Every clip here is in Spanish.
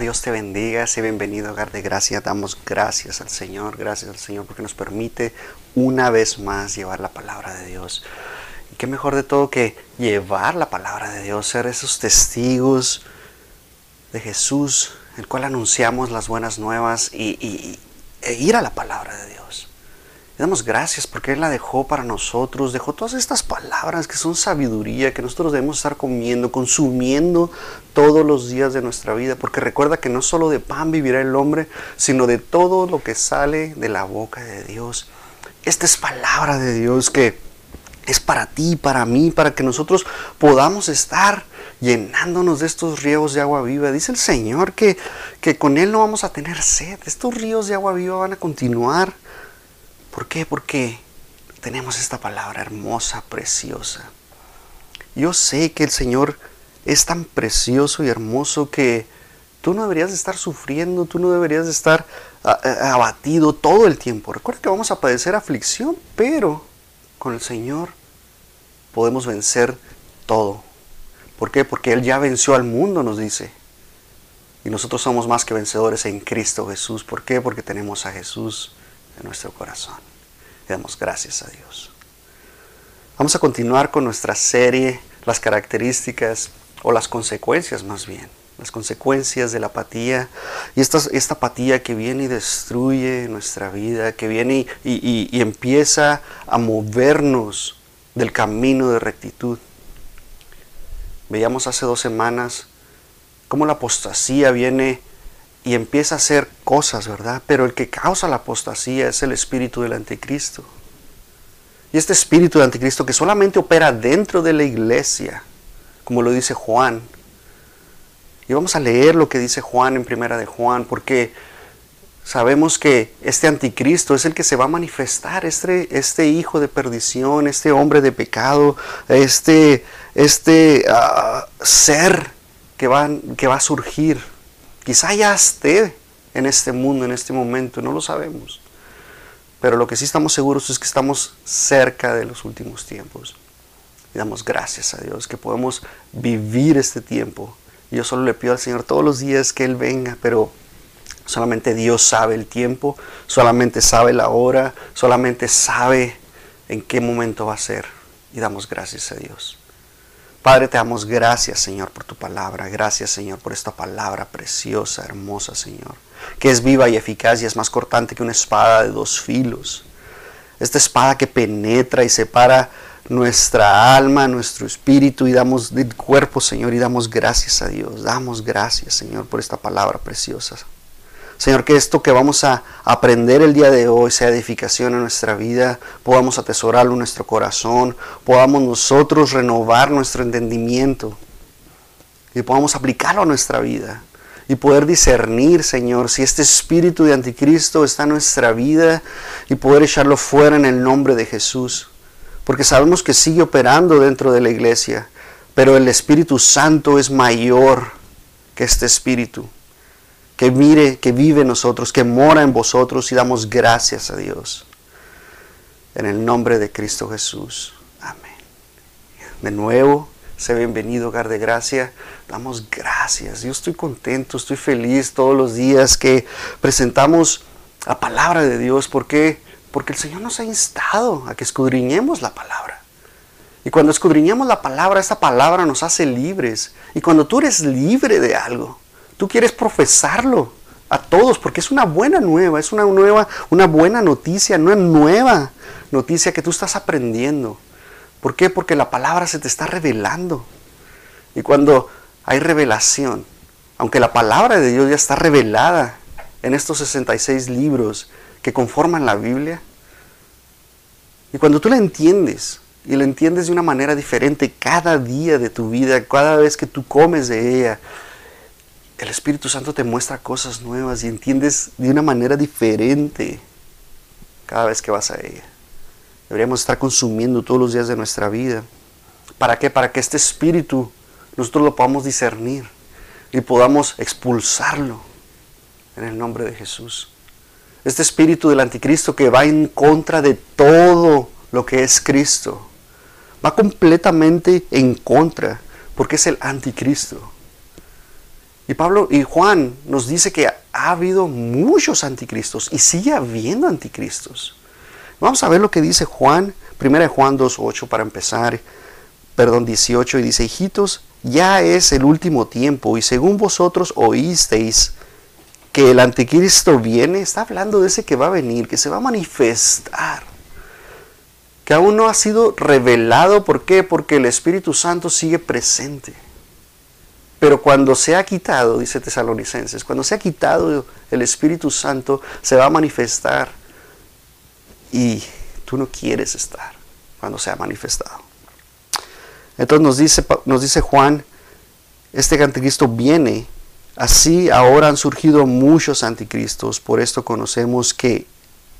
Dios te bendiga, sé bienvenido Hogar de Gracia. Damos gracias al Señor, gracias al Señor porque nos permite una vez más llevar la palabra de Dios. Y qué mejor de todo que llevar la palabra de Dios, ser esos testigos de Jesús, el cual anunciamos las buenas nuevas y, e ir a la palabra de Dios. Damos gracias porque Él la dejó para nosotros, dejó todas estas palabras que son sabiduría, que nosotros debemos estar comiendo, consumiendo todos los días de nuestra vida, porque recuerda que no solo de pan vivirá el hombre, sino de todo lo que sale de la boca de Dios. Esta es palabra de Dios que es para ti, para mí, para que nosotros podamos estar llenándonos de estos ríos de agua viva. Dice el Señor que, que con Él no vamos a tener sed. Estos ríos de agua viva van a continuar ¿Por qué? Porque tenemos esta palabra hermosa, preciosa. Yo sé que el Señor es tan precioso y hermoso que tú no deberías de estar sufriendo, tú no deberías de estar ah, ah, abatido todo el tiempo. Recuerda que vamos a padecer aflicción, pero con el Señor podemos vencer todo. ¿Por qué? Porque Él ya venció al mundo, nos dice. Y nosotros somos más que vencedores en Cristo Jesús. ¿Por qué? Porque tenemos a Jesús nuestro corazón. Le damos gracias a Dios. Vamos a continuar con nuestra serie, las características o las consecuencias más bien, las consecuencias de la apatía. Y esta, esta apatía que viene y destruye nuestra vida, que viene y, y empieza a movernos del camino de rectitud. Veíamos hace dos semanas cómo la apostasía viene y empieza a hacer cosas, ¿verdad? Pero el que causa la apostasía es el espíritu del anticristo. Y este espíritu del anticristo que solamente opera dentro de la iglesia, como lo dice Juan. Y vamos a leer lo que dice Juan en primera de Juan, porque sabemos que este anticristo es el que se va a manifestar, este, este hijo de perdición, este hombre de pecado, este, este ah, ser que va, que va a surgir Quizá ya esté en este mundo, en este momento, no lo sabemos. Pero lo que sí estamos seguros es que estamos cerca de los últimos tiempos. Y damos gracias a Dios que podemos vivir este tiempo. Yo solo le pido al Señor todos los días que Él venga, pero solamente Dios sabe el tiempo, solamente sabe la hora, solamente sabe en qué momento va a ser. Y damos gracias a Dios. Padre, te damos gracias, Señor, por tu palabra. Gracias, Señor, por esta palabra preciosa, hermosa, Señor, que es viva y eficaz y es más cortante que una espada de dos filos. Esta espada que penetra y separa nuestra alma, nuestro espíritu y damos del cuerpo, Señor, y damos gracias a Dios. Damos gracias, Señor, por esta palabra preciosa. Señor, que esto que vamos a aprender el día de hoy sea edificación en nuestra vida, podamos atesorarlo en nuestro corazón, podamos nosotros renovar nuestro entendimiento y podamos aplicarlo a nuestra vida y poder discernir, Señor, si este espíritu de anticristo está en nuestra vida y poder echarlo fuera en el nombre de Jesús. Porque sabemos que sigue operando dentro de la iglesia, pero el Espíritu Santo es mayor que este espíritu que mire, que vive en nosotros, que mora en vosotros y damos gracias a Dios. En el nombre de Cristo Jesús. Amén. De nuevo, sé bienvenido, hogar de gracia. Damos gracias. Yo estoy contento, estoy feliz todos los días que presentamos la palabra de Dios. ¿Por qué? Porque el Señor nos ha instado a que escudriñemos la palabra. Y cuando escudriñamos la palabra, esta palabra nos hace libres. Y cuando tú eres libre de algo, Tú quieres profesarlo a todos porque es una buena nueva, es una nueva, una buena noticia, una nueva noticia que tú estás aprendiendo. ¿Por qué? Porque la palabra se te está revelando. Y cuando hay revelación, aunque la palabra de Dios ya está revelada en estos 66 libros que conforman la Biblia, y cuando tú la entiendes, y la entiendes de una manera diferente cada día de tu vida, cada vez que tú comes de ella, el Espíritu Santo te muestra cosas nuevas y entiendes de una manera diferente cada vez que vas a ella. Deberíamos estar consumiendo todos los días de nuestra vida. ¿Para qué? Para que este espíritu nosotros lo podamos discernir y podamos expulsarlo en el nombre de Jesús. Este espíritu del anticristo que va en contra de todo lo que es Cristo. Va completamente en contra porque es el anticristo. Y Pablo y Juan nos dice que ha habido muchos anticristos y sigue habiendo anticristos. Vamos a ver lo que dice Juan, 1 Juan 2.8 para empezar, perdón, 18, y dice, hijitos, ya es el último tiempo y según vosotros oísteis que el anticristo viene, está hablando de ese que va a venir, que se va a manifestar, que aún no ha sido revelado. ¿Por qué? Porque el Espíritu Santo sigue presente. Pero cuando se ha quitado, dice Tesalonicenses, cuando se ha quitado el Espíritu Santo, se va a manifestar. Y tú no quieres estar cuando se ha manifestado. Entonces nos dice, nos dice Juan, este anticristo viene Así ahora han surgido muchos anticristos, por esto conocemos que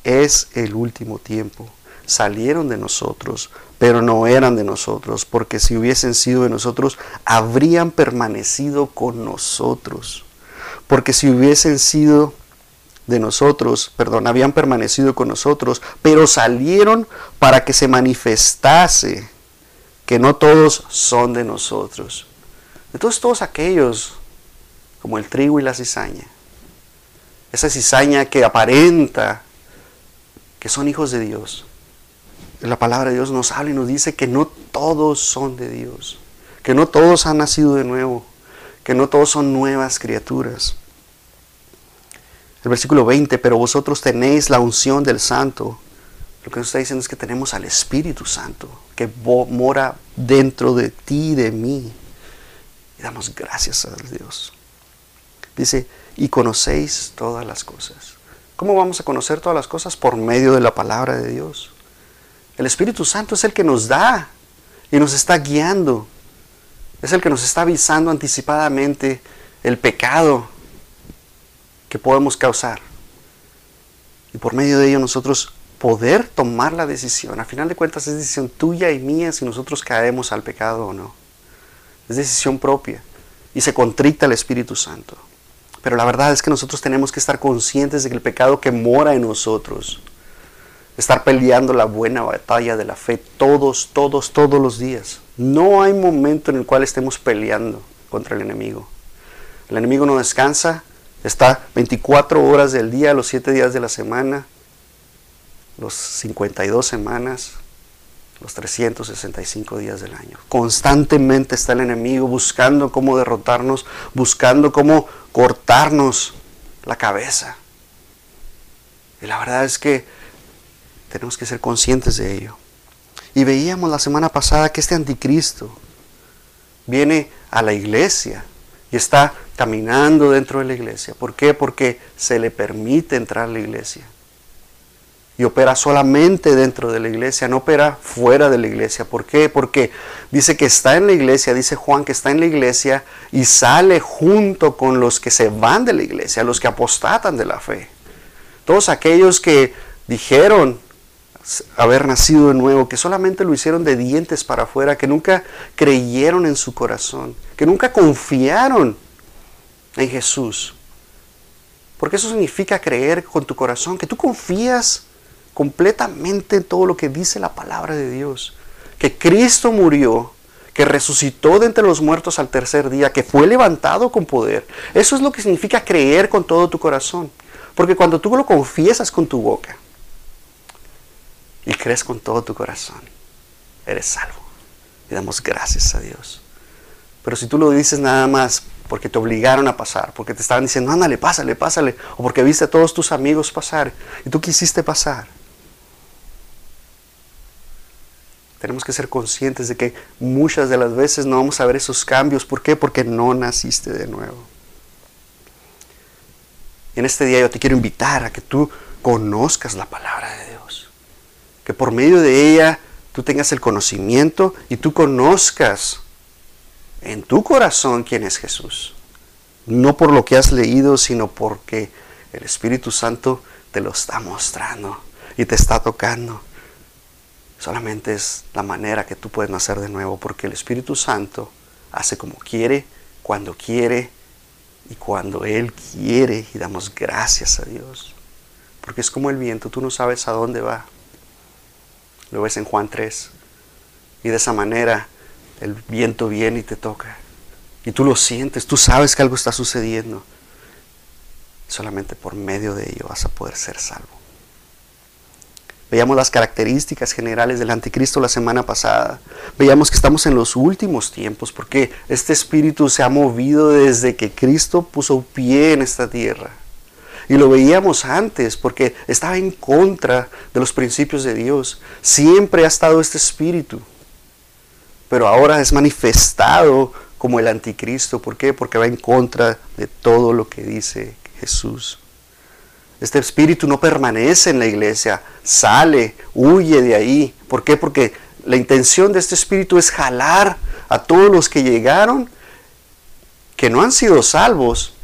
es el último tiempo. Salieron de nosotros, pero no eran de nosotros, porque si hubiesen sido de nosotros, habrían permanecido con nosotros. Porque si hubiesen sido de nosotros, perdón, habían permanecido con nosotros, pero salieron para que se manifestase que no todos son de nosotros. Entonces todos aquellos como el trigo y la cizaña. Esa cizaña que aparenta que son hijos de Dios. La palabra de Dios nos habla y nos dice que no todos son de Dios, que no todos han nacido de nuevo, que no todos son nuevas criaturas. El versículo 20, pero vosotros tenéis la unción del Santo. Lo que nos está diciendo es que tenemos al Espíritu Santo, que mora dentro de ti y de mí. Y damos gracias a Dios. Dice, y conocéis todas las cosas. ¿Cómo vamos a conocer todas las cosas? Por medio de la palabra de Dios. El Espíritu Santo es el que nos da y nos está guiando. Es el que nos está avisando anticipadamente el pecado que podemos causar. Y por medio de ello nosotros poder tomar la decisión. A final de cuentas es decisión tuya y mía si nosotros caemos al pecado o no. Es decisión propia. Y se contrita el Espíritu Santo. Pero la verdad es que nosotros tenemos que estar conscientes de que el pecado que mora en nosotros, estar peleando la buena batalla de la fe todos, todos, todos los días. No hay momento en el cual estemos peleando contra el enemigo. El enemigo no descansa, está 24 horas del día, los 7 días de la semana, los 52 semanas, los 365 días del año. Constantemente está el enemigo buscando cómo derrotarnos, buscando cómo cortarnos la cabeza. Y la verdad es que tenemos que ser conscientes de ello. Y veíamos la semana pasada que este anticristo viene a la iglesia y está caminando dentro de la iglesia. ¿Por qué? Porque se le permite entrar a la iglesia y opera solamente dentro de la iglesia, no opera fuera de la iglesia. ¿Por qué? Porque dice que está en la iglesia, dice Juan que está en la iglesia y sale junto con los que se van de la iglesia, los que apostatan de la fe. Todos aquellos que dijeron haber nacido de nuevo, que solamente lo hicieron de dientes para afuera, que nunca creyeron en su corazón, que nunca confiaron en Jesús. Porque eso significa creer con tu corazón, que tú confías completamente en todo lo que dice la palabra de Dios. Que Cristo murió, que resucitó de entre los muertos al tercer día, que fue levantado con poder. Eso es lo que significa creer con todo tu corazón. Porque cuando tú lo confiesas con tu boca y crees con todo tu corazón, eres salvo. Y damos gracias a Dios. Pero si tú lo dices nada más porque te obligaron a pasar, porque te estaban diciendo, ándale, pásale, pásale, o porque viste a todos tus amigos pasar y tú quisiste pasar, Tenemos que ser conscientes de que muchas de las veces no vamos a ver esos cambios. ¿Por qué? Porque no naciste de nuevo. En este día yo te quiero invitar a que tú conozcas la palabra de Dios. Que por medio de ella tú tengas el conocimiento y tú conozcas en tu corazón quién es Jesús. No por lo que has leído, sino porque el Espíritu Santo te lo está mostrando y te está tocando. Solamente es la manera que tú puedes nacer de nuevo, porque el Espíritu Santo hace como quiere, cuando quiere y cuando Él quiere. Y damos gracias a Dios. Porque es como el viento, tú no sabes a dónde va. Lo ves en Juan 3. Y de esa manera el viento viene y te toca. Y tú lo sientes, tú sabes que algo está sucediendo. Solamente por medio de ello vas a poder ser salvo. Veíamos las características generales del anticristo la semana pasada. Veíamos que estamos en los últimos tiempos porque este espíritu se ha movido desde que Cristo puso pie en esta tierra. Y lo veíamos antes porque estaba en contra de los principios de Dios. Siempre ha estado este espíritu. Pero ahora es manifestado como el anticristo. ¿Por qué? Porque va en contra de todo lo que dice Jesús. Este espíritu no permanece en la iglesia, sale, huye de ahí. ¿Por qué? Porque la intención de este espíritu es jalar a todos los que llegaron, que no han sido salvos,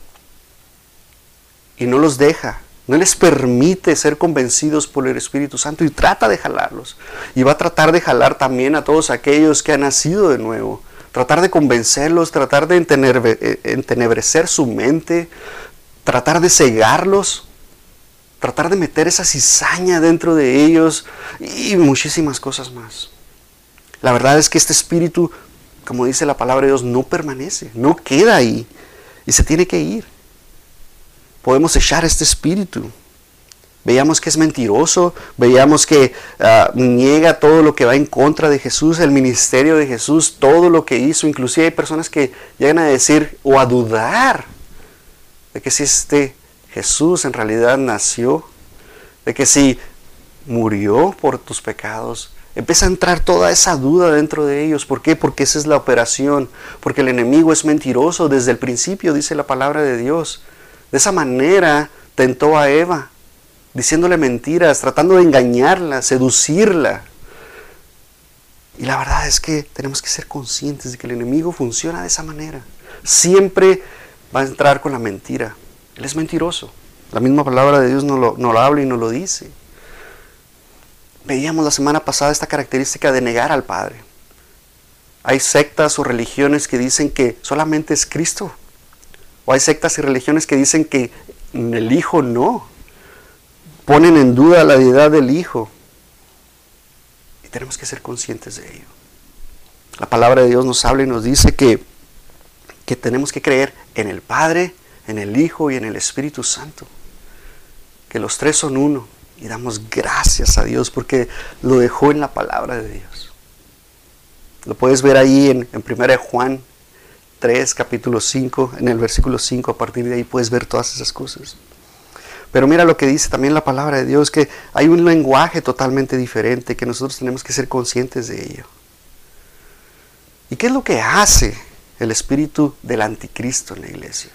y no los deja, no les permite ser convencidos por el Espíritu Santo y trata de jalarlos. Y va a tratar de jalar también a todos aquellos que han nacido de nuevo. Tratar de convencerlos, tratar de eh, entenebrecer su mente, tratar de cegarlos tratar de meter esa cizaña dentro de ellos y muchísimas cosas más. La verdad es que este espíritu, como dice la palabra de Dios, no permanece, no queda ahí y se tiene que ir. Podemos echar este espíritu. Veíamos que es mentiroso, veíamos que ah, niega todo lo que va en contra de Jesús, el ministerio de Jesús, todo lo que hizo. Inclusive hay personas que llegan a decir o a dudar de que si este Jesús en realidad nació, de que si murió por tus pecados, empieza a entrar toda esa duda dentro de ellos. ¿Por qué? Porque esa es la operación, porque el enemigo es mentiroso desde el principio, dice la palabra de Dios. De esa manera tentó a Eva, diciéndole mentiras, tratando de engañarla, seducirla. Y la verdad es que tenemos que ser conscientes de que el enemigo funciona de esa manera. Siempre va a entrar con la mentira. Él es mentiroso. La misma palabra de Dios no lo, habla y no lo dice. Veíamos la semana pasada esta característica de negar al Padre. Hay sectas o religiones que dicen que solamente es Cristo. O hay sectas y religiones que dicen que el Hijo no. Ponen en duda la deidad del Hijo. Y tenemos que ser conscientes de ello. La palabra de Dios nos habla y nos dice que, que tenemos que creer en el Padre, en el Hijo y en el Espíritu Santo. Que los tres son uno. Y damos gracias a Dios porque lo dejó en la palabra de Dios. Lo puedes ver ahí en, en 1 Juan 3, capítulo 5, en el versículo 5. A partir de ahí puedes ver todas esas cosas. Pero mira lo que dice también la palabra de Dios, que hay un lenguaje totalmente diferente, que nosotros tenemos que ser conscientes de ello. ¿Y qué es lo que hace el espíritu del anticristo en la iglesia?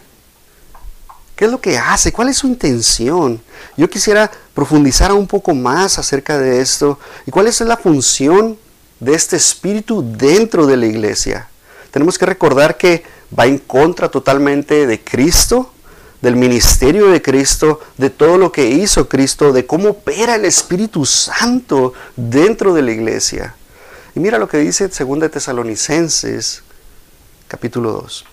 ¿Qué es lo que hace? ¿Cuál es su intención? Yo quisiera profundizar un poco más acerca de esto y cuál es la función de este espíritu dentro de la iglesia. Tenemos que recordar que va en contra totalmente de Cristo, del ministerio de Cristo, de todo lo que hizo Cristo, de cómo opera el Espíritu Santo dentro de la iglesia. Y mira lo que dice 2 Tesalonicenses capítulo 2.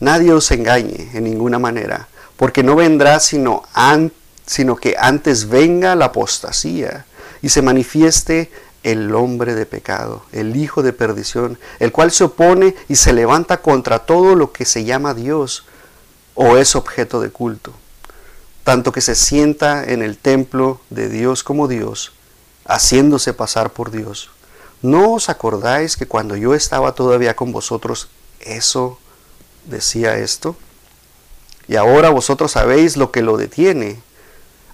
Nadie os engañe en ninguna manera, porque no vendrá sino, sino que antes venga la apostasía y se manifieste el hombre de pecado, el hijo de perdición, el cual se opone y se levanta contra todo lo que se llama Dios o es objeto de culto, tanto que se sienta en el templo de Dios como Dios, haciéndose pasar por Dios. ¿No os acordáis que cuando yo estaba todavía con vosotros, eso decía esto, y ahora vosotros sabéis lo que lo detiene,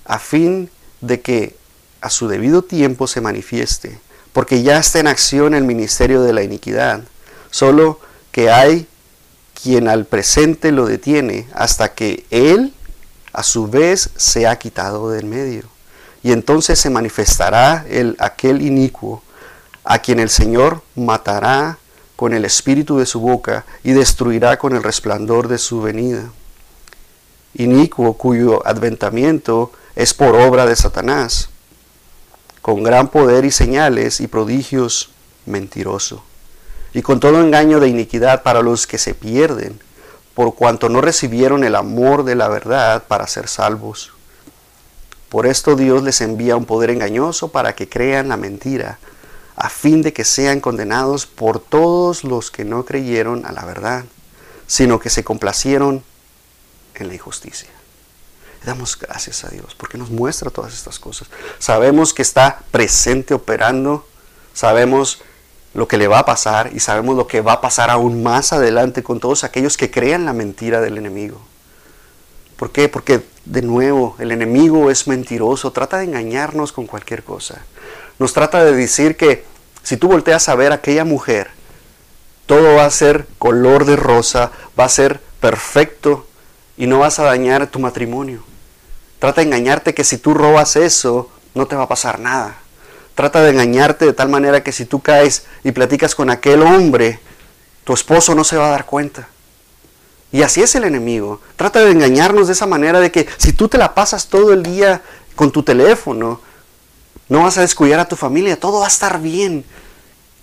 a fin de que a su debido tiempo se manifieste, porque ya está en acción el ministerio de la iniquidad, solo que hay quien al presente lo detiene hasta que él a su vez se ha quitado del medio. Y entonces se manifestará el, aquel inicuo, a quien el Señor matará con el espíritu de su boca y destruirá con el resplandor de su venida. Inicuo cuyo adventamiento es por obra de Satanás, con gran poder y señales y prodigios mentiroso, y con todo engaño de iniquidad para los que se pierden, por cuanto no recibieron el amor de la verdad para ser salvos. Por esto Dios les envía un poder engañoso para que crean la mentira, a fin de que sean condenados por todos los que no creyeron a la verdad, sino que se complacieron en la injusticia. Damos gracias a Dios porque nos muestra todas estas cosas. Sabemos que está presente operando, sabemos lo que le va a pasar y sabemos lo que va a pasar aún más adelante con todos aquellos que crean la mentira del enemigo. ¿Por qué? Porque de nuevo el enemigo es mentiroso, trata de engañarnos con cualquier cosa. Nos trata de decir que si tú volteas a ver a aquella mujer, todo va a ser color de rosa, va a ser perfecto y no vas a dañar tu matrimonio. Trata de engañarte que si tú robas eso, no te va a pasar nada. Trata de engañarte de tal manera que si tú caes y platicas con aquel hombre, tu esposo no se va a dar cuenta. Y así es el enemigo. Trata de engañarnos de esa manera de que si tú te la pasas todo el día con tu teléfono, no vas a descuidar a tu familia, todo va a estar bien.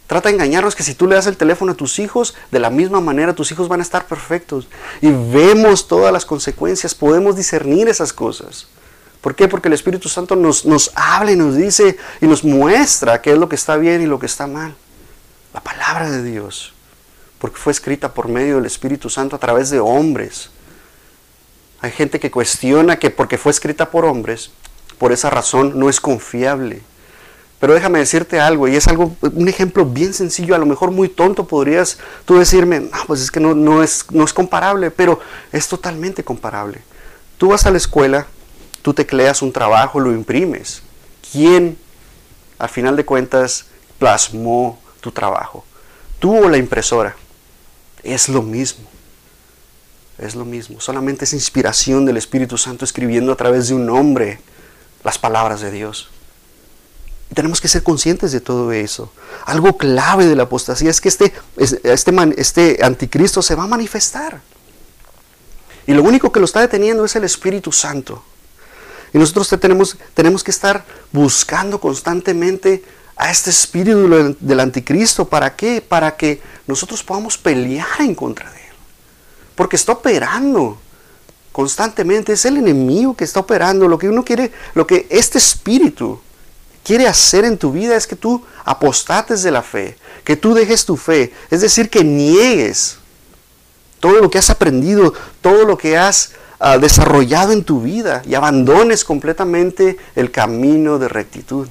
Trata de engañarnos que si tú le das el teléfono a tus hijos, de la misma manera tus hijos van a estar perfectos. Y vemos todas las consecuencias, podemos discernir esas cosas. ¿Por qué? Porque el Espíritu Santo nos, nos habla y nos dice y nos muestra qué es lo que está bien y lo que está mal. La palabra de Dios. Porque fue escrita por medio del Espíritu Santo a través de hombres. Hay gente que cuestiona que porque fue escrita por hombres, por esa razón no es confiable. Pero déjame decirte algo, y es algo, un ejemplo bien sencillo, a lo mejor muy tonto podrías tú decirme, no, pues es que no, no, es, no es comparable, pero es totalmente comparable. Tú vas a la escuela, tú tecleas un trabajo, lo imprimes. ¿Quién, al final de cuentas, plasmó tu trabajo? ¿Tú o la impresora? Es lo mismo. Es lo mismo. Solamente es inspiración del Espíritu Santo escribiendo a través de un hombre las palabras de Dios. Tenemos que ser conscientes de todo eso. Algo clave de la apostasía es que este, este, este anticristo se va a manifestar. Y lo único que lo está deteniendo es el Espíritu Santo. Y nosotros tenemos, tenemos que estar buscando constantemente a este espíritu del anticristo. ¿Para qué? Para que nosotros podamos pelear en contra de él. Porque está operando constantemente. Es el enemigo que está operando. Lo que uno quiere, lo que este espíritu quiere hacer en tu vida es que tú apostates de la fe, que tú dejes tu fe. Es decir, que niegues todo lo que has aprendido, todo lo que has ah, desarrollado en tu vida y abandones completamente el camino de rectitud.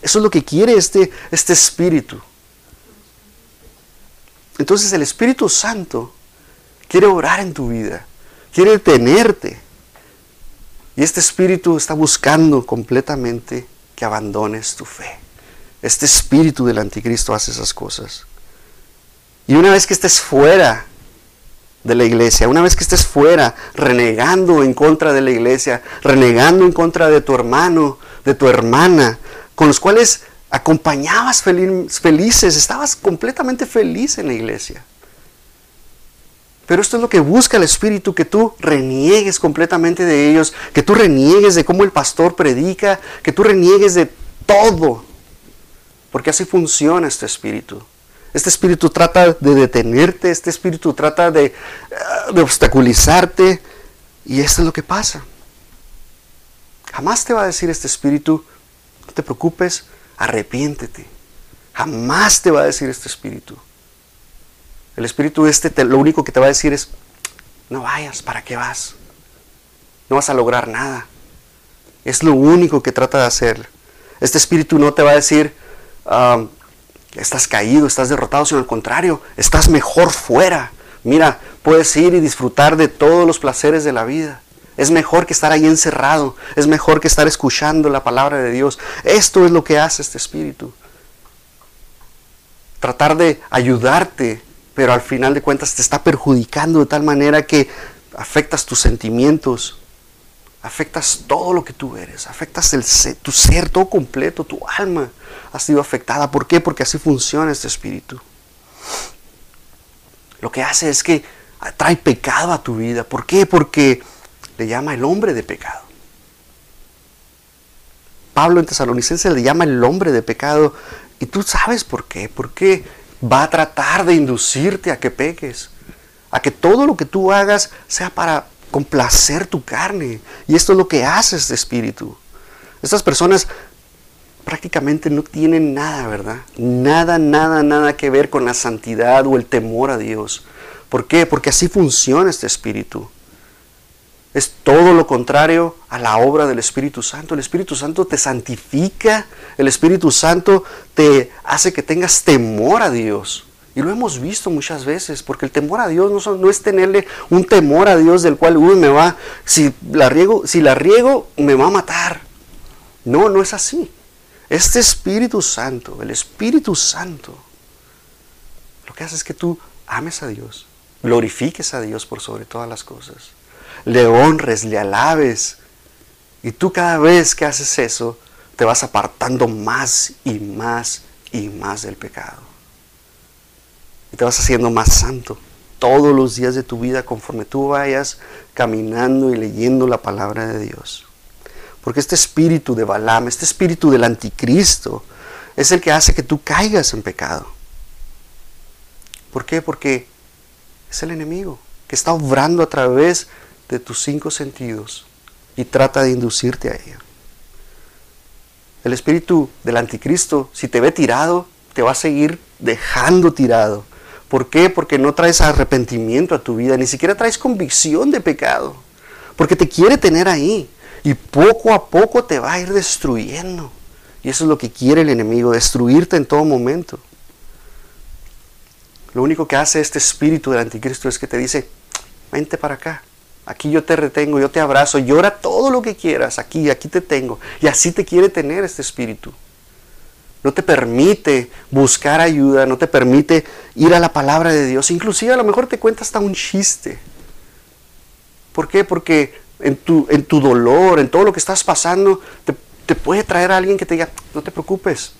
Eso es lo que quiere este, este espíritu. Entonces el Espíritu Santo quiere orar en tu vida quiere tenerte. Y este espíritu está buscando completamente que abandones tu fe. Este espíritu del anticristo hace esas cosas. Y una vez que estés fuera de la iglesia, una vez que estés fuera, renegando en contra de la iglesia, renegando en contra de tu hermano, de tu hermana, con los cuales acompañabas felices, estabas completamente feliz en la iglesia. Pero esto es lo que busca el Espíritu, que tú reniegues completamente de ellos, que tú reniegues de cómo el pastor predica, que tú reniegues de todo. Porque así funciona este Espíritu. Este Espíritu trata de detenerte, este Espíritu trata de, de obstaculizarte. Y esto es lo que pasa. Jamás te va a decir este Espíritu, no te preocupes, arrepiéntete. Jamás te va a decir este Espíritu el espíritu este lo único que te va a decir es, no vayas, ¿para qué vas? No vas a lograr nada. Es lo único que trata de hacer. Este espíritu no te va a decir, um, estás caído, estás derrotado, sino al contrario, estás mejor fuera. Mira, puedes ir y disfrutar de todos los placeres de la vida. Es mejor que estar ahí encerrado. Es mejor que estar escuchando la palabra de Dios. Esto es lo que hace este espíritu. Tratar de ayudarte pero al final de cuentas te está perjudicando de tal manera que afectas tus sentimientos, afectas todo lo que tú eres, afectas el tu ser todo completo, tu alma ha sido afectada. ¿Por qué? Porque así funciona este espíritu. Lo que hace es que trae pecado a tu vida. ¿Por qué? Porque le llama el hombre de pecado. Pablo en Tesalonicenses le llama el hombre de pecado. Y tú sabes por qué. ¿Por qué? Va a tratar de inducirte a que peques, a que todo lo que tú hagas sea para complacer tu carne. Y esto es lo que hace este espíritu. Estas personas prácticamente no tienen nada, ¿verdad? Nada, nada, nada que ver con la santidad o el temor a Dios. ¿Por qué? Porque así funciona este espíritu. Es todo lo contrario a la obra del Espíritu Santo. El Espíritu Santo te santifica, el Espíritu Santo te hace que tengas temor a Dios. Y lo hemos visto muchas veces, porque el temor a Dios no, es tenerle un temor a Dios del cual, uy, me va, si la, riego, si la riego, me va a matar. No, no es así. Este Espíritu Santo, el Espíritu Santo, lo que hace es que tú ames a Dios, glorifiques a Dios por sobre todas las cosas, le honres, le alabes. Y tú cada vez que haces eso, te vas apartando más y más y más del pecado. Y te vas haciendo más santo todos los días de tu vida conforme tú vayas caminando y leyendo la palabra de Dios. Porque este espíritu de Balaam, este espíritu del anticristo, es el que hace que tú caigas en pecado. ¿Por qué? Porque es el enemigo que está obrando a través de tus cinco sentidos y trata de inducirte a ello. El espíritu del anticristo, si te ve tirado, te va a seguir dejando tirado. ¿Por qué? Porque no traes arrepentimiento a tu vida, ni siquiera traes convicción de pecado. Porque te quiere tener ahí y poco a poco te va a ir destruyendo. Y eso es lo que quiere el enemigo, destruirte en todo momento. Lo único que hace este espíritu del anticristo es que te dice, vente para acá, aquí yo te retengo, yo te abrazo, llora todo lo que quieras, aquí, aquí te tengo. Y así te quiere tener este espíritu no te permite buscar ayuda, no te permite ir a la palabra de Dios. Inclusive a lo mejor te cuenta hasta un chiste. ¿Por qué? Porque en tu, en tu dolor, en todo lo que estás pasando, te, puede traer a alguien que te diga, no te preocupes.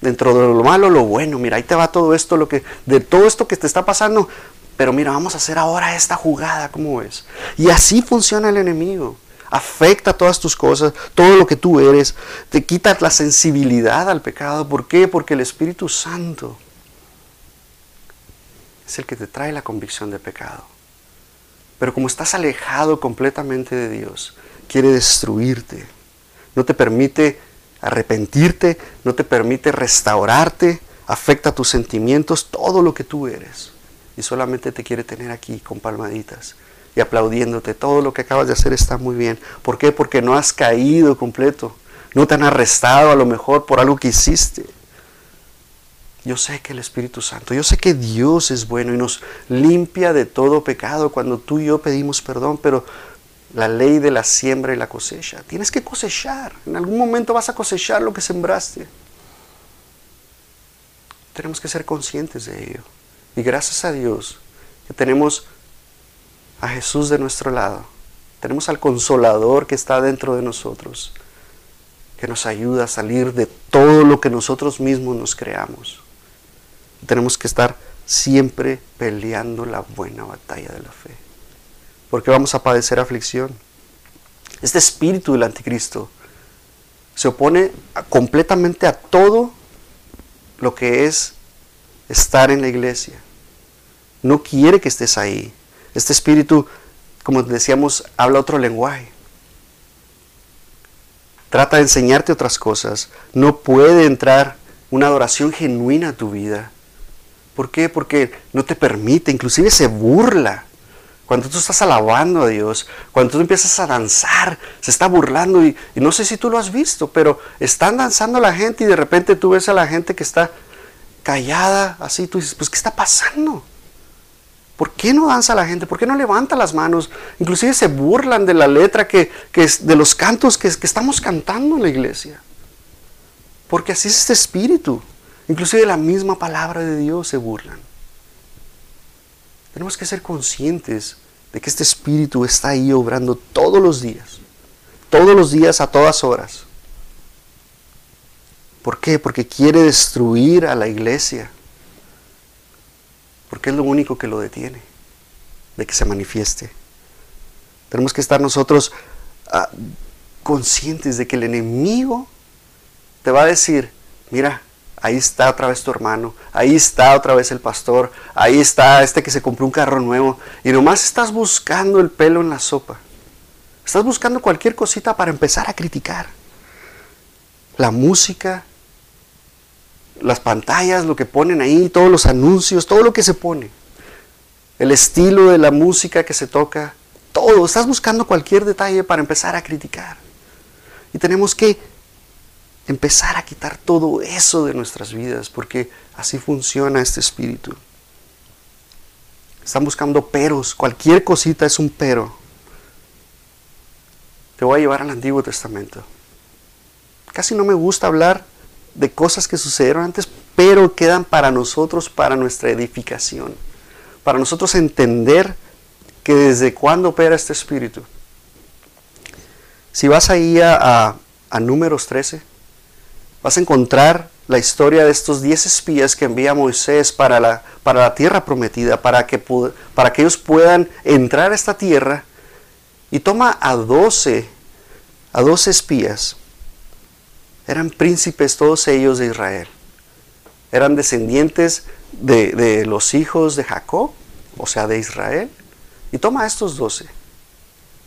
Dentro de lo malo, lo bueno, mira, ahí te va todo esto, lo que, de todo esto que te está pasando. Pero mira, vamos a hacer ahora esta jugada, ¿cómo es? Y así funciona el enemigo afecta todas tus cosas, todo lo que tú eres, te quita la sensibilidad al pecado. ¿Por qué? Porque el Espíritu Santo es el que te trae la convicción de pecado. Pero como estás alejado completamente de Dios, quiere destruirte. No te permite arrepentirte, no te permite restaurarte, afecta tus sentimientos, todo lo que tú eres. Y solamente te quiere tener aquí con palmaditas y aplaudiéndote. Todo lo que acabas de hacer está muy bien. ¿Por qué? Porque no has caído completo. No te han arrestado a lo mejor por algo que hiciste. Yo sé que el Espíritu Santo, yo sé que Dios es bueno y nos limpia de todo pecado cuando tú y yo pedimos perdón, pero la ley de la siembra y la cosecha, tienes que cosechar. En algún momento vas a cosechar lo que sembraste. Tenemos que ser conscientes de ello. Y gracias a Dios que tenemos a Jesús de nuestro lado. Tenemos al consolador que está dentro de nosotros, que nos ayuda a salir de todo lo que nosotros mismos nos creamos. Tenemos que estar siempre peleando la buena batalla de la fe, porque vamos a padecer aflicción. Este espíritu del anticristo se opone completamente a todo lo que es estar en la iglesia. No quiere que estés ahí. Este espíritu, como decíamos, habla otro lenguaje. Trata de enseñarte otras cosas. No puede entrar una adoración genuina a tu vida. ¿Por qué? Porque no te permite, inclusive se burla. Cuando tú estás alabando a Dios, cuando tú empiezas a danzar, se está burlando y, no sé si tú lo has visto, pero están danzando la gente y de repente tú ves a la gente que está callada, así, tú dices, pues ¿qué está pasando? ¿Por qué no danza la gente? ¿Por qué no levanta las manos? Inclusive se burlan de la letra de los cantos que, que estamos cantando en la iglesia. Porque así es este espíritu. Inclusive de la misma palabra de Dios se burlan. Tenemos que ser conscientes de que este espíritu está ahí obrando todos los días. Todos los días, a todas horas. ¿Por qué? Porque quiere destruir a la iglesia porque es lo único que lo detiene de que se manifieste. Tenemos que estar nosotros ah, conscientes de que el enemigo te va a decir, mira, ahí está otra vez tu hermano, ahí está otra vez el pastor, ahí está este que se compró un carro nuevo, y nomás estás buscando el pelo en la sopa. Estás buscando cualquier cosita para empezar a criticar. la música, las pantallas, lo que ponen ahí, todos los anuncios, todo lo que se pone. El estilo de la música que se toca, todo. Estás buscando cualquier detalle para empezar a criticar. Y tenemos que empezar a quitar todo eso de nuestras vidas, porque así funciona este espíritu. Están buscando peros, cualquier cosita es un pero. Te voy a llevar al Antiguo Testamento. Casi no me gusta hablar de cosas que sucedieron antes, pero quedan para nosotros, para nuestra edificación, para nosotros entender que desde cuándo opera este espíritu. Si vas ahí a, a números 13, vas a encontrar la historia de estos diez espías que envía Moisés para la, para la tierra prometida, para que, para que ellos puedan entrar a esta tierra, y toma a doce, a doce espías. Eran príncipes todos ellos de Israel. Eran descendientes de, de los hijos de Jacob, o sea, de Israel. Y toma a estos doce,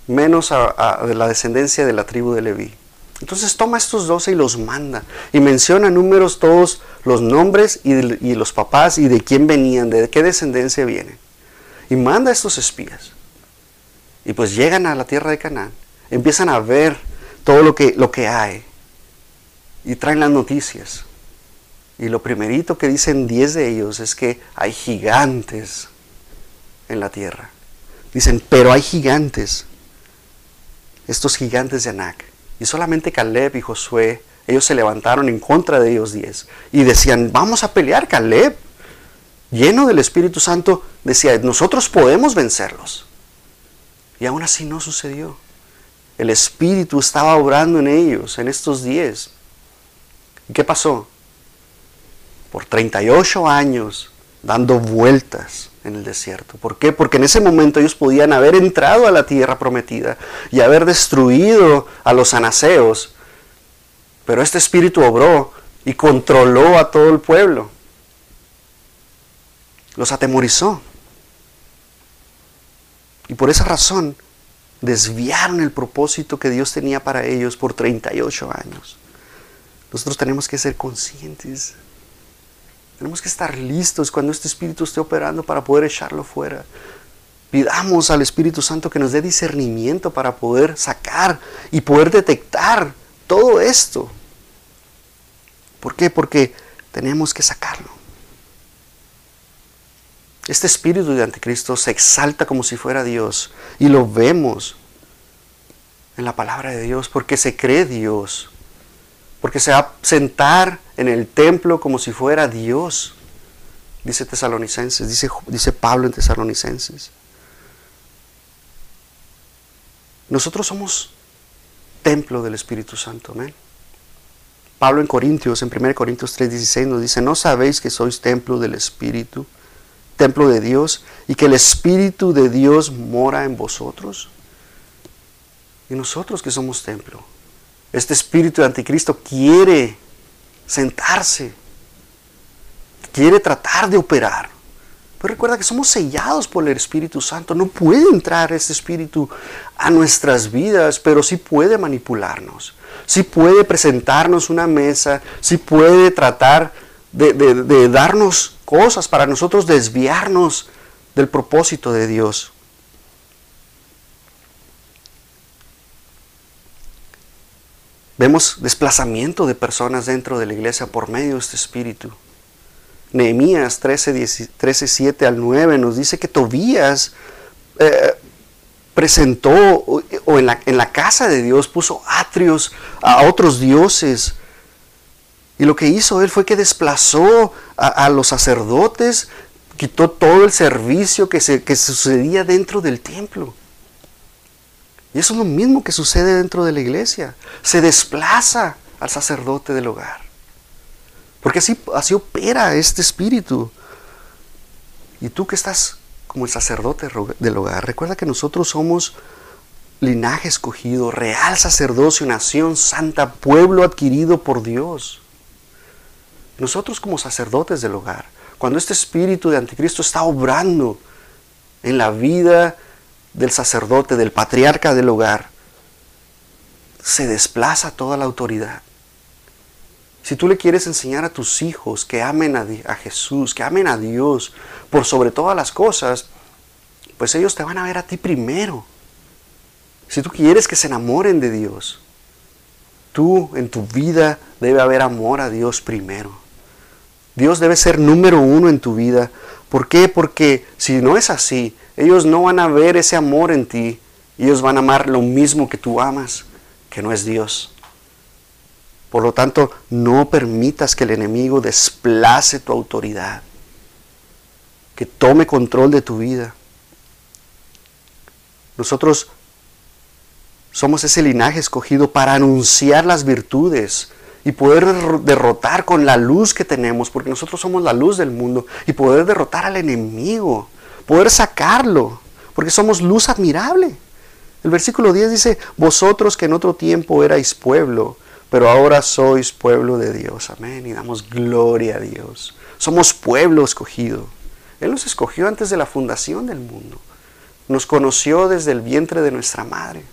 menos a, de la descendencia de la tribu de Leví. Entonces toma estos doce y los manda. Y menciona números todos los nombres y, los papás y de quién venían, de qué descendencia vienen. Y manda a estos espías. Y pues llegan a la tierra de Canaán. Empiezan a ver todo lo que, lo que hay. Y traen las noticias. Y lo primerito que dicen diez de ellos es que hay gigantes en la tierra. Dicen, pero hay gigantes. Estos gigantes de Anak y solamente Caleb y Josué, ellos se levantaron en contra de ellos diez. Y decían, vamos a pelear, Caleb. Lleno del Espíritu Santo, decía, nosotros podemos vencerlos. Y aún así no sucedió. El Espíritu estaba obrando en ellos, en estos diez. ¿Y qué pasó? Por 38 años, dando vueltas, en el desierto. ¿Por qué? Porque en ese momento ellos podían haber entrado a la tierra prometida y haber destruido a los anaseos. Pero este espíritu obró y controló a todo el pueblo. Los atemorizó. Y por esa razón desviaron el propósito que Dios tenía para ellos por 38 años. Nosotros tenemos que ser conscientes tenemos que estar listos cuando este Espíritu esté operando para poder echarlo fuera. Pidamos al Espíritu Santo que nos dé discernimiento para poder sacar y poder detectar todo esto. ¿Por qué? Porque tenemos que sacarlo. Este espíritu de anticristo se exalta como si fuera Dios y lo vemos en la palabra de Dios porque se cree Dios porque se va a sentar en el templo como si fuera Dios, dice Tesalonicenses, dice, dice Pablo en Tesalonicenses. Nosotros somos templo del Espíritu Santo, amén. Pablo en Corintios, en 1 Corintios 3:16 nos dice, ¿no sabéis que sois templo del Espíritu, templo de Dios, y que el Espíritu de Dios mora en vosotros? Y nosotros que somos templo, este espíritu de anticristo quiere sentarse, quiere tratar de operar. Pero recuerda que somos sellados por el Espíritu Santo. No puede entrar ese espíritu a nuestras vidas, pero sí puede manipularnos. Sí puede presentarnos una mesa, sí puede tratar de, de darnos cosas para nosotros desviarnos del propósito de Dios. Vemos desplazamiento de personas dentro de la iglesia por medio de este espíritu. Nehemías 13, 13 7 al 9 nos dice que Tobías eh, presentó o, en, la, casa de Dios puso atrios a otros dioses. Y lo que hizo él fue que desplazó a, los sacerdotes, quitó todo el servicio que, se, que sucedía dentro del templo. Y eso es lo mismo que sucede dentro de la iglesia. Se desplaza al sacerdote del hogar. Porque así, así opera este espíritu. Y tú que estás como el sacerdote del hogar, recuerda que nosotros somos linaje escogido, real sacerdocio, nación santa, pueblo adquirido por Dios. Nosotros como sacerdotes del hogar, cuando este espíritu de anticristo está obrando en la vida del sacerdote, del patriarca del hogar, se desplaza toda la autoridad. Si tú le quieres enseñar a tus hijos que amen a, Jesús, que amen a Dios por sobre todas las cosas, pues ellos te van a ver a ti primero. Si tú quieres que se enamoren de Dios, tú en tu vida debe haber amor a Dios primero. Dios debe ser número uno en tu vida. ¿Por qué? Porque si no es así, ellos no van a ver ese amor en ti. Ellos van a amar lo mismo que tú amas, que no es Dios. Por lo tanto, no permitas que el enemigo desplace tu autoridad, que tome control de tu vida. Nosotros somos ese linaje escogido para anunciar las virtudes y poder derrotar con la luz que tenemos, porque nosotros somos la luz del mundo, y poder derrotar al enemigo, poder sacarlo, porque somos luz admirable. El versículo 10 dice, vosotros que en otro tiempo erais pueblo, pero ahora sois pueblo de Dios. Amén. Y damos gloria a Dios. Somos pueblo escogido. Él nos escogió antes de la fundación del mundo. Nos conoció desde el vientre de nuestra madre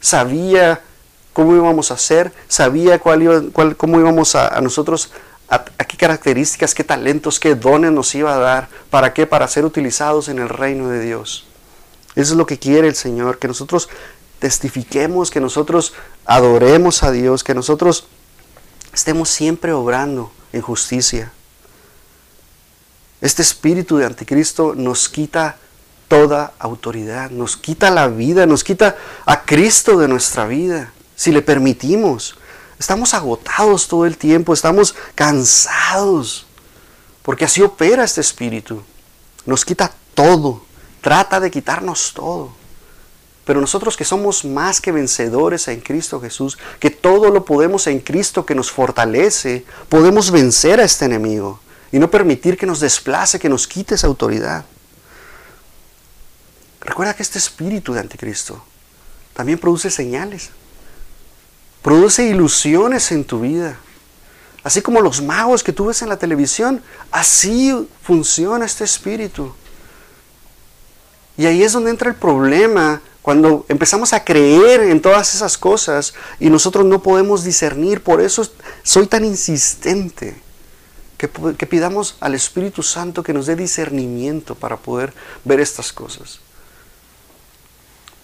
sabía cómo íbamos a hacer, sabía cuál, cuál cómo íbamos a, nosotros, a, qué características, qué talentos, qué dones nos iba a dar, para qué, para ser utilizados en el reino de Dios. Eso es lo que quiere el Señor, que nosotros testifiquemos, que nosotros adoremos a Dios, que nosotros estemos siempre obrando en justicia. Este espíritu de anticristo nos quita toda autoridad, nos quita la vida, nos quita a Cristo de nuestra vida, si le permitimos. Estamos agotados todo el tiempo, estamos cansados, porque así opera este espíritu. Nos quita todo, trata de quitarnos todo. Pero nosotros que somos más que vencedores en Cristo Jesús, que todo lo podemos en Cristo que nos fortalece, podemos vencer a este enemigo y no permitir que nos desplace, que nos quite esa autoridad. Recuerda que este espíritu de anticristo también produce señales, produce ilusiones en tu vida. Así como los magos que tú ves en la televisión, así funciona este espíritu. Y ahí es donde entra el problema, cuando empezamos a creer en todas esas cosas y nosotros no podemos discernir. Por eso soy tan insistente que, que pidamos al Espíritu Santo que nos dé discernimiento para poder ver estas cosas.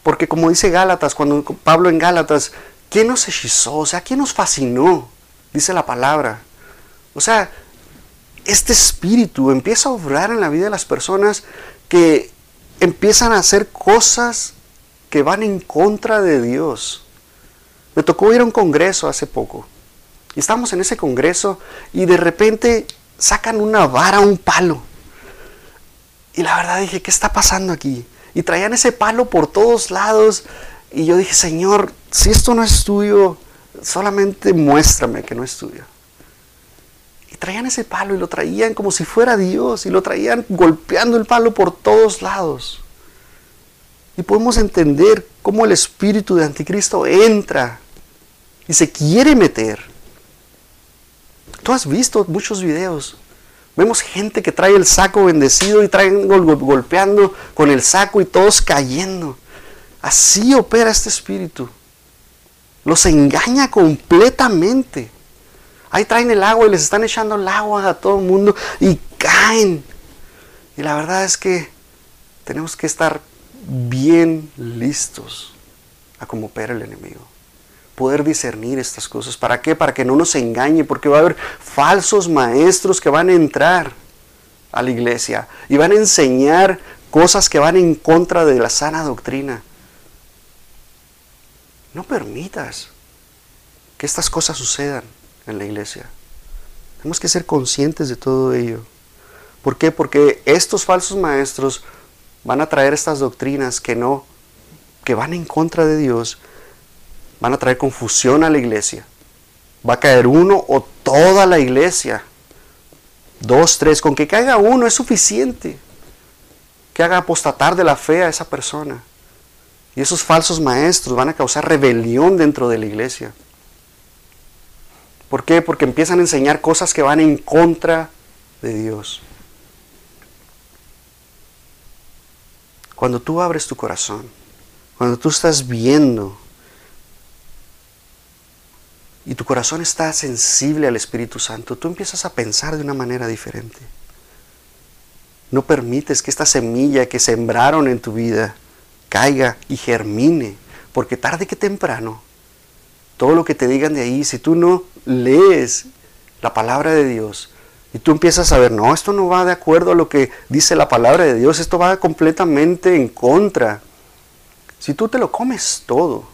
Porque como dice Gálatas, cuando Pablo en Gálatas, ¿quién nos hechizó? O sea, ¿quién nos fascinó? Dice la palabra. O sea, este espíritu empieza a obrar en la vida de las personas que empiezan a hacer cosas que van en contra de Dios. Me tocó ir a un congreso hace poco. Y estamos en ese congreso y de repente sacan una vara, un palo. Y la verdad dije, ¿qué está pasando aquí? y traían ese palo por todos lados. Y yo dije, Señor, si esto no es tuyo, solamente muéstrame que no es tuyo. Y traían ese palo y lo traían como si fuera Dios y lo traían golpeando el palo por todos lados. Y podemos entender cómo el espíritu de anticristo entra y se quiere meter. Tú has visto muchos videos Vemos gente que trae el saco bendecido y traen golpeando con el saco y todos cayendo. Así opera este espíritu. Los engaña completamente. Ahí traen el agua y les están echando el agua a todo el mundo y caen. Y la verdad es que tenemos que estar bien listos a opera el enemigo poder discernir estas cosas. ¿Para qué? Para que no nos engañe, porque va a haber falsos maestros que van a entrar a la iglesia y van a enseñar cosas que van en contra de la sana doctrina. No permitas que estas cosas sucedan en la iglesia. Tenemos que ser conscientes de todo ello. ¿Por qué? Porque estos falsos maestros van a traer estas doctrinas que no, que van en contra de Dios van a traer confusión a la iglesia. Va a caer uno o toda la iglesia. Dos, tres, con que caiga uno es suficiente. Que haga apostatar de la fe a esa persona. Y esos falsos maestros van a causar rebelión dentro de la iglesia. ¿Por qué? Porque empiezan a enseñar cosas que van en contra de Dios. Cuando tú abres tu corazón, cuando tú estás viendo y tu corazón está sensible al Espíritu Santo, tú empiezas a pensar de una manera diferente. No permites que esta semilla que sembraron en tu vida caiga y germine, porque tarde que temprano, todo lo que te digan de ahí, si tú no lees la palabra de Dios y tú empiezas a ver, no, esto no va de acuerdo a lo que dice la palabra de Dios, esto va completamente en contra. Si tú te lo comes todo,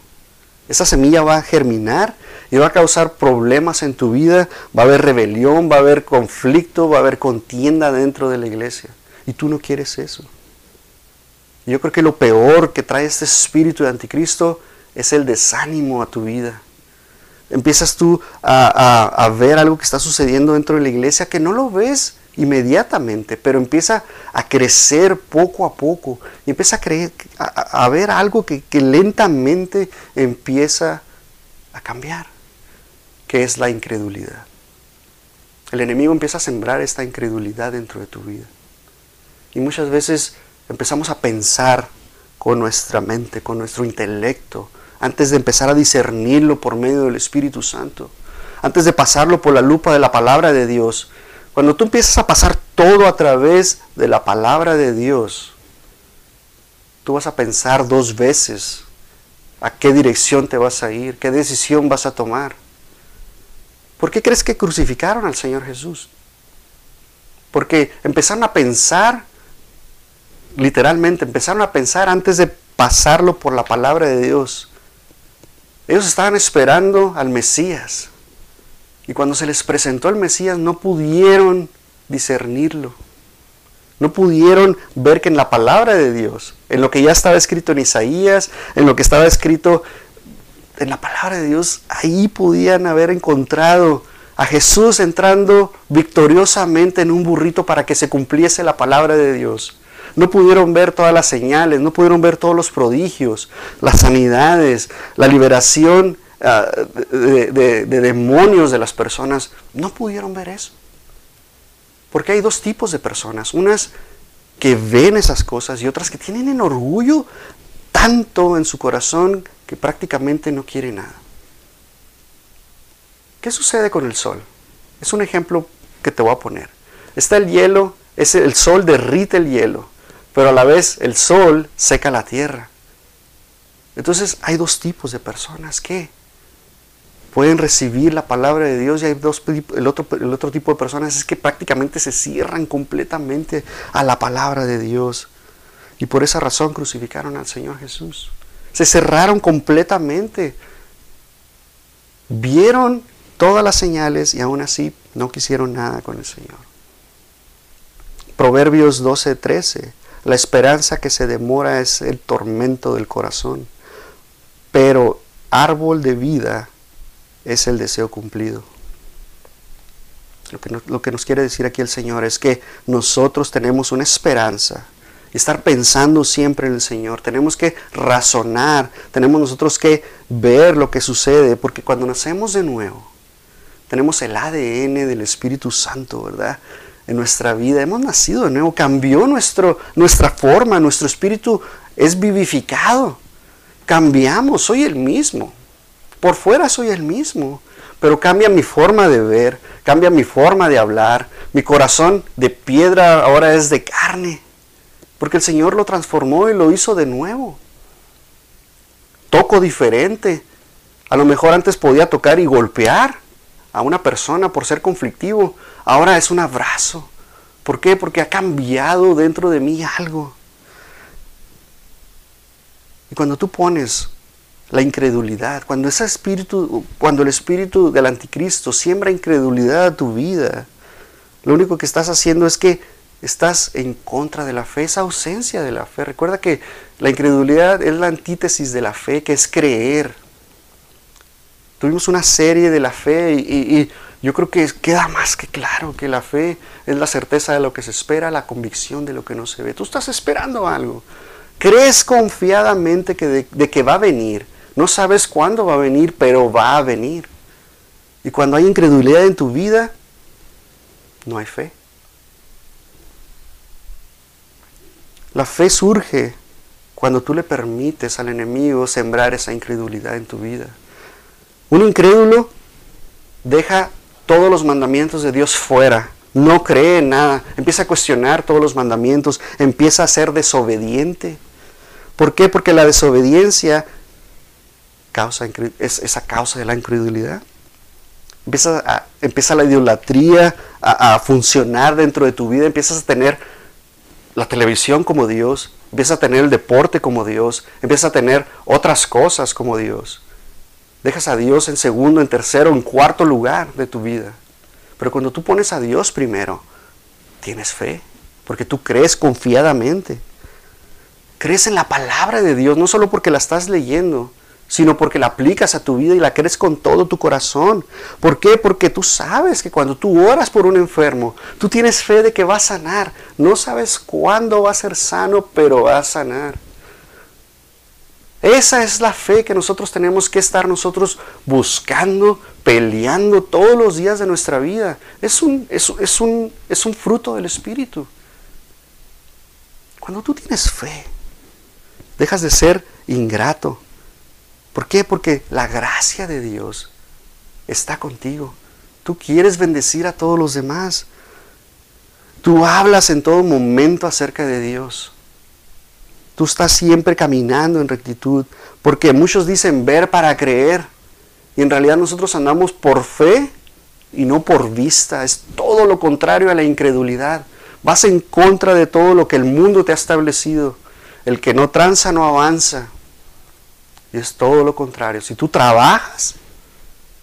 esa semilla va a germinar y va a causar problemas en tu vida, va a haber rebelión, va a haber conflicto, va a haber contienda dentro de la iglesia. Y tú no quieres eso. Yo creo que lo peor que trae este espíritu de anticristo es el desánimo a tu vida. Empiezas tú a, ver algo que está sucediendo dentro de la iglesia que no lo ves inmediatamente, pero empieza a crecer poco a poco y empieza a, creer, a, ver algo que, que lentamente empieza a cambiar, que es la incredulidad. El enemigo empieza a sembrar esta incredulidad dentro de tu vida. Y muchas veces empezamos a pensar con nuestra mente, con nuestro intelecto, antes de empezar a discernirlo por medio del Espíritu Santo, antes de pasarlo por la lupa de la palabra de Dios. Cuando tú empiezas a pasar todo a través de la palabra de Dios, tú vas a pensar dos veces a qué dirección te vas a ir, qué decisión vas a tomar. ¿Por qué crees que crucificaron al Señor Jesús? Porque empezaron a pensar literalmente empezaron a pensar antes de pasarlo por la palabra de Dios. Ellos estaban esperando al Mesías. Y cuando se les presentó el Mesías no pudieron discernirlo. No pudieron ver que en la palabra de Dios, en lo que ya estaba escrito en Isaías, en lo que estaba escrito en la palabra de Dios, ahí podían haber encontrado a Jesús entrando victoriosamente en un burrito para que se cumpliese la palabra de Dios. No pudieron ver todas las señales, no pudieron ver todos los prodigios, las sanidades, la liberación ah, de, demonios de las personas. No pudieron ver eso. Porque hay dos tipos de personas. Unas que ven esas cosas y otras que tienen el orgullo tanto en su corazón que prácticamente no quieren nada. ¿Qué sucede con el sol? Es un ejemplo que te voy a poner. Está el hielo, el sol derrite el hielo pero a la vez el sol seca la tierra. Entonces hay dos tipos de personas que pueden recibir la palabra de Dios y hay dos, el, otro, el otro tipo de personas es que prácticamente se cierran completamente a la palabra de Dios. Y por esa razón crucificaron al Señor Jesús. Se cerraron completamente. Vieron todas las señales y aún así no quisieron nada con el Señor. Proverbios 12, 13. La esperanza que se demora es el tormento del corazón, pero árbol de vida es el deseo cumplido. Lo que, lo que nos quiere decir aquí el Señor es que nosotros tenemos una esperanza estar pensando siempre en el Señor. Tenemos que razonar, tenemos nosotros que ver lo que sucede, porque cuando nacemos de nuevo, tenemos el ADN del Espíritu Santo, ¿verdad? En nuestra vida. Hemos nacido de nuevo, cambió nuestro, nuestra forma, nuestro espíritu es vivificado. Cambiamos, soy el mismo. Por fuera soy el mismo, pero cambia mi forma de ver, cambia mi forma de hablar. Mi corazón de piedra ahora es de carne, porque el Señor lo transformó y lo hizo de nuevo. Toco diferente. A lo mejor antes podía tocar y golpear a una persona por ser conflictivo, ahora es un abrazo. ¿Por qué? Porque ha cambiado dentro de mí algo. Y cuando tú pones la incredulidad, cuando ese espíritu, cuando el espíritu del anticristo siembra incredulidad a tu vida, lo único que estás haciendo es que estás en contra de la fe, esa ausencia de la fe. Recuerda que la incredulidad es la antítesis de la fe, que es creer. Tuvimos una serie de la fe y, yo creo que queda más que claro que la fe es la certeza de lo que se espera, la convicción de lo que no se ve. Tú estás esperando algo. Crees confiadamente que de, que va a venir. No sabes cuándo va a venir, pero va a venir. Y cuando hay incredulidad en tu vida, no hay fe. La fe surge cuando tú le permites al enemigo sembrar esa incredulidad en tu vida. Un incrédulo deja todos los mandamientos de Dios fuera. No cree en nada. Empieza a cuestionar todos los mandamientos. Empieza a ser desobediente. ¿Por qué? Porque la desobediencia causa, es esa causa de la incredulidad. Empieza, la idolatría a, a, funcionar dentro de tu vida. Empiezas a tener la televisión como Dios. Empiezas a tener el deporte como Dios. Empiezas a tener otras cosas como Dios. Dejas a Dios en segundo, en tercero, en cuarto lugar de tu vida. Pero cuando tú pones a Dios primero, tienes fe, porque tú crees confiadamente. Crees en la palabra de Dios, no solo porque la estás leyendo, sino porque la aplicas a tu vida y la crees con todo tu corazón. ¿Por qué? Porque tú sabes que cuando tú oras por un enfermo, tú tienes fe de que va a sanar. No sabes cuándo va a ser sano, pero va a sanar. Esa es la fe que nosotros tenemos que estar nosotros buscando, peleando todos los días de nuestra vida. Es un, es, un, es un fruto del Espíritu. Cuando tú tienes fe, dejas de ser ingrato. ¿Por qué? Porque la gracia de Dios está contigo. Tú quieres bendecir a todos los demás. Tú hablas en todo momento acerca de Dios. Tú estás siempre caminando en rectitud, porque muchos dicen ver para creer, y en realidad nosotros andamos por fe y no por vista. Es todo lo contrario a la incredulidad. Vas en contra de todo lo que el mundo te ha establecido. El que no tranza no avanza. Y es todo lo contrario. Si tú trabajas,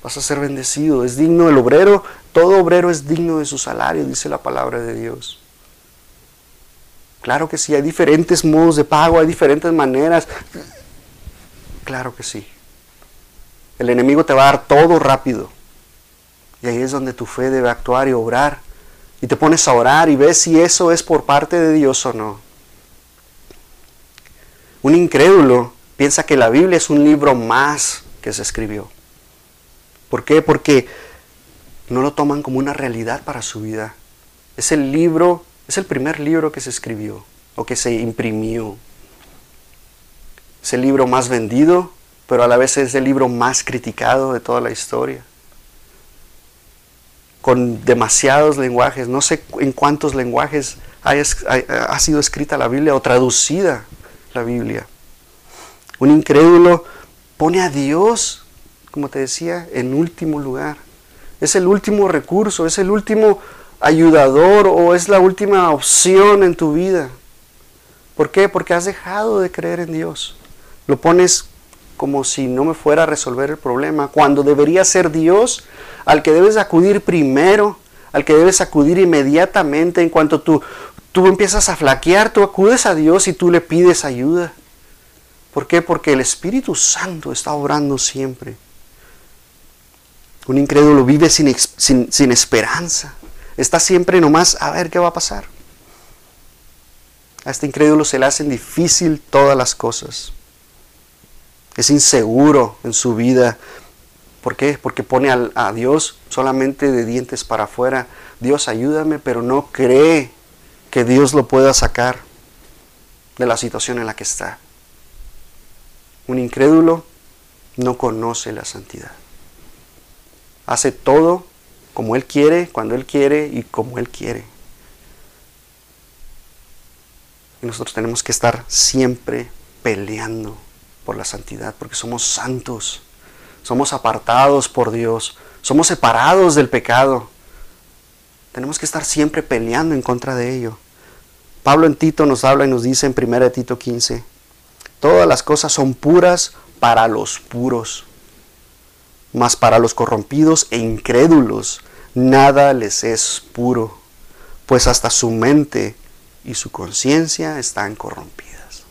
vas a ser bendecido. Es digno el obrero. Todo obrero es digno de su salario, dice la palabra de Dios. Claro que sí, hay diferentes modos de pago, hay diferentes maneras. Claro que sí. El enemigo te va a dar todo rápido. Y ahí es donde tu fe debe actuar y obrar. Y te pones a orar y ves si eso es por parte de Dios o no. Un incrédulo piensa que la Biblia es un libro más que se escribió. ¿Por qué? Porque no lo toman como una realidad para su vida. Es el libro es el primer libro que se escribió o que se imprimió. Es el libro más vendido, pero a la vez es el libro más criticado de toda la historia. Con demasiados lenguajes, no sé en cuántos lenguajes ha sido escrita la Biblia o traducida la Biblia. Un incrédulo pone a Dios, como te decía, en último lugar. Es el último recurso, es el último ayudador o es la última opción en tu vida. ¿Por qué? Porque has dejado de creer en Dios. Lo pones como si no me fuera a resolver el problema, cuando debería ser Dios al que debes acudir primero, al que debes acudir inmediatamente en cuanto tú, tú empiezas a flaquear, tú acudes a Dios y tú le pides ayuda. ¿Por qué? Porque el Espíritu Santo está obrando siempre. Un incrédulo vive sin, sin, sin esperanza. Está siempre nomás a ver qué va a pasar. A este incrédulo se le hacen difícil todas las cosas. Es inseguro en su vida. ¿Por qué? Porque pone a, Dios solamente de dientes para afuera. Dios ayúdame, pero no cree que Dios lo pueda sacar de la situación en la que está. Un incrédulo no conoce la santidad. Hace todo como Él quiere, cuando Él quiere y como Él quiere. Y nosotros tenemos que estar siempre peleando por la santidad, porque somos santos, somos apartados por Dios, somos separados del pecado. Tenemos que estar siempre peleando en contra de ello. Pablo en Tito nos habla y nos dice en 1 Tito 15, todas las cosas son puras para los puros mas para los corrompidos e incrédulos nada les es puro, pues hasta su mente y su conciencia están corrompidas.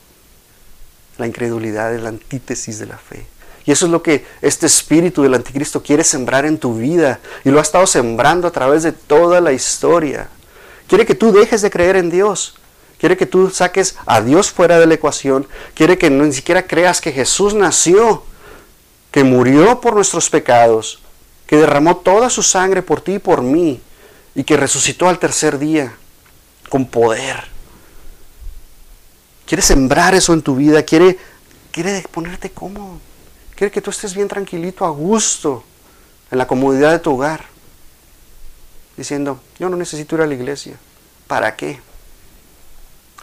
La incredulidad es la antítesis de la fe. Y eso es lo que este espíritu del anticristo quiere sembrar en tu vida y lo ha estado sembrando a través de toda la historia. Quiere que tú dejes de creer en Dios. Quiere que tú saques a Dios fuera de la ecuación. Quiere que ni siquiera creas que Jesús nació que murió por nuestros pecados, que derramó toda su sangre por ti y por mí, y que resucitó al tercer día con poder. Quiere sembrar eso en tu vida, quiere, quiere ponerte cómodo, quiere que tú estés bien tranquilito, a gusto, en la comodidad de tu hogar, diciendo, yo no necesito ir a la iglesia. ¿Para qué?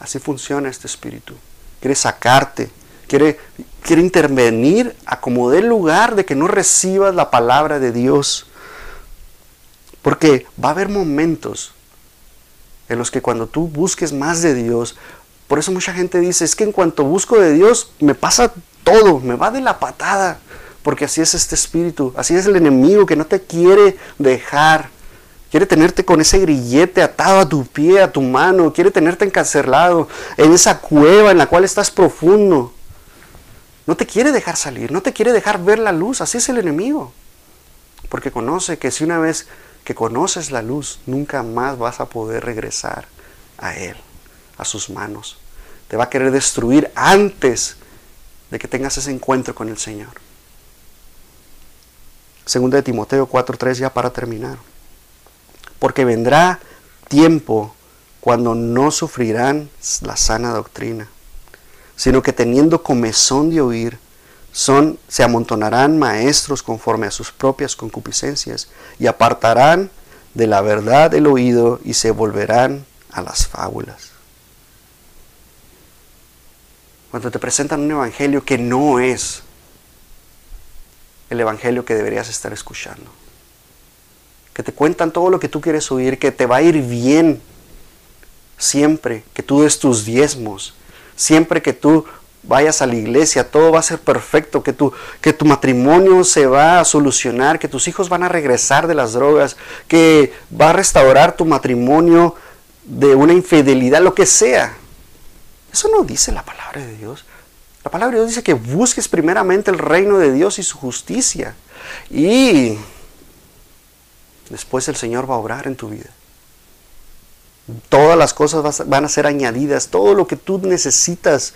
Así funciona este espíritu. Quiere sacarte, quiere, quiere intervenir a como dé lugar de que no recibas la palabra de Dios. Porque va a haber momentos en los que cuando tú busques más de Dios, por eso mucha gente dice, es que en cuanto busco de Dios, me pasa todo, me va de la patada, porque así es este espíritu, así es el enemigo que no te quiere dejar. Quiere tenerte con ese grillete atado a tu pie, a tu mano. Quiere tenerte encarcelado en esa cueva en la cual estás profundo. No te quiere dejar salir, no te quiere dejar ver la luz. Así es el enemigo. Porque conoce que si una vez que conoces la luz, nunca más vas a poder regresar a Él, a sus manos. Te va a querer destruir antes de que tengas ese encuentro con el Señor. Segunda de Timoteo 4.3 ya para terminar. Porque vendrá tiempo cuando no sufrirán la sana doctrina, sino que teniendo comezón de oír, son, se amontonarán maestros conforme a sus propias concupiscencias y apartarán de la verdad el oído y se volverán a las fábulas. Cuando te presentan un evangelio que no es el evangelio que deberías estar escuchando, que te cuentan todo lo que tú quieres oír, que te va a ir bien siempre que tú des tus diezmos, siempre que tú vayas a la iglesia, todo va a ser perfecto, que tu, que tu matrimonio se va a solucionar, que tus hijos van a regresar de las drogas, que va a restaurar tu matrimonio de una infidelidad, lo que sea. Eso no dice la palabra de Dios. La palabra de Dios dice que busques primeramente el reino de Dios y su justicia. Y después el Señor va a obrar en tu vida. Todas las cosas van a ser añadidas, todo lo que tú necesitas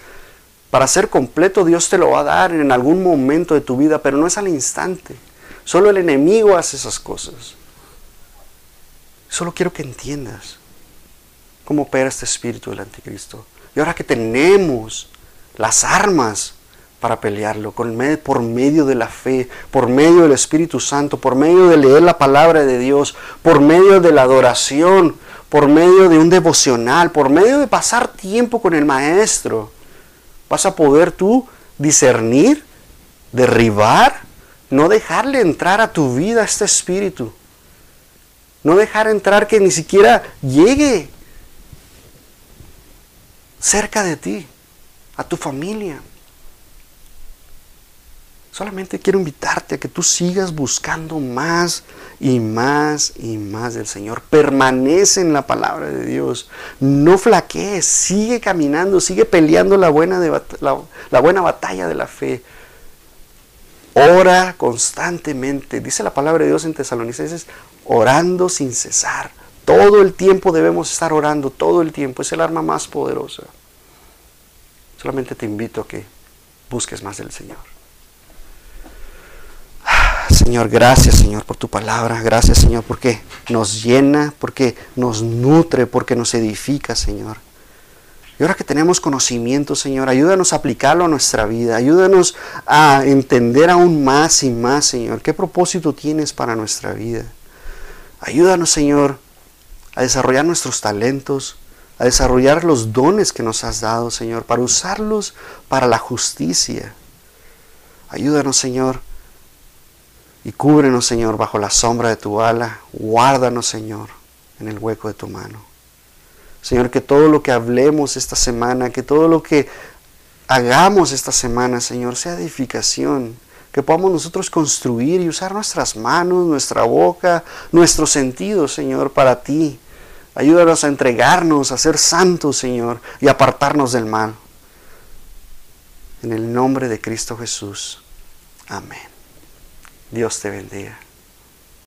para ser completo Dios te lo va a dar en algún momento de tu vida, pero no es al instante. Solo el enemigo hace esas cosas. Solo quiero que entiendas cómo opera este espíritu del anticristo. Y ahora que tenemos las armas para pelearlo, por medio de la fe, por medio del Espíritu Santo, por medio de leer la palabra de Dios, por medio de la adoración, por medio de un devocional, por medio de pasar tiempo con el Maestro, vas a poder tú discernir, derribar, no dejarle entrar a tu vida este espíritu. No dejar entrar que ni siquiera llegue cerca de ti, a tu familia. Solamente quiero invitarte a que tú sigas buscando más y más y más del Señor. Permanece en la palabra de Dios. No flaquees. Sigue caminando. Sigue peleando la buena, la, buena batalla de la fe. Ora constantemente. Dice la palabra de Dios en Tesalonicenses, orando sin cesar. Todo el tiempo debemos estar orando. Todo el tiempo. Es el arma más poderosa. Solamente te invito a que busques más del Señor. Señor, gracias Señor por tu palabra, gracias Señor porque nos llena, porque nos nutre, porque nos edifica Señor. Y ahora que tenemos conocimiento Señor, ayúdanos a aplicarlo a nuestra vida, ayúdanos a entender aún más y más Señor, qué propósito tienes para nuestra vida. Ayúdanos Señor a desarrollar nuestros talentos, a desarrollar los dones que nos has dado Señor, para usarlos para la justicia. Ayúdanos Señor y cúbrenos, Señor, bajo la sombra de tu ala. Guárdanos, Señor, en el hueco de tu mano. Señor, que todo lo que hablemos esta semana, que todo lo que hagamos esta semana, Señor, sea edificación. Que podamos nosotros construir y usar nuestras manos, nuestra boca, nuestros sentidos, Señor, para ti. Ayúdanos a entregarnos, a ser santos, Señor, y apartarnos del mal. En el nombre de Cristo Jesús. Amén. Dios te bendiga.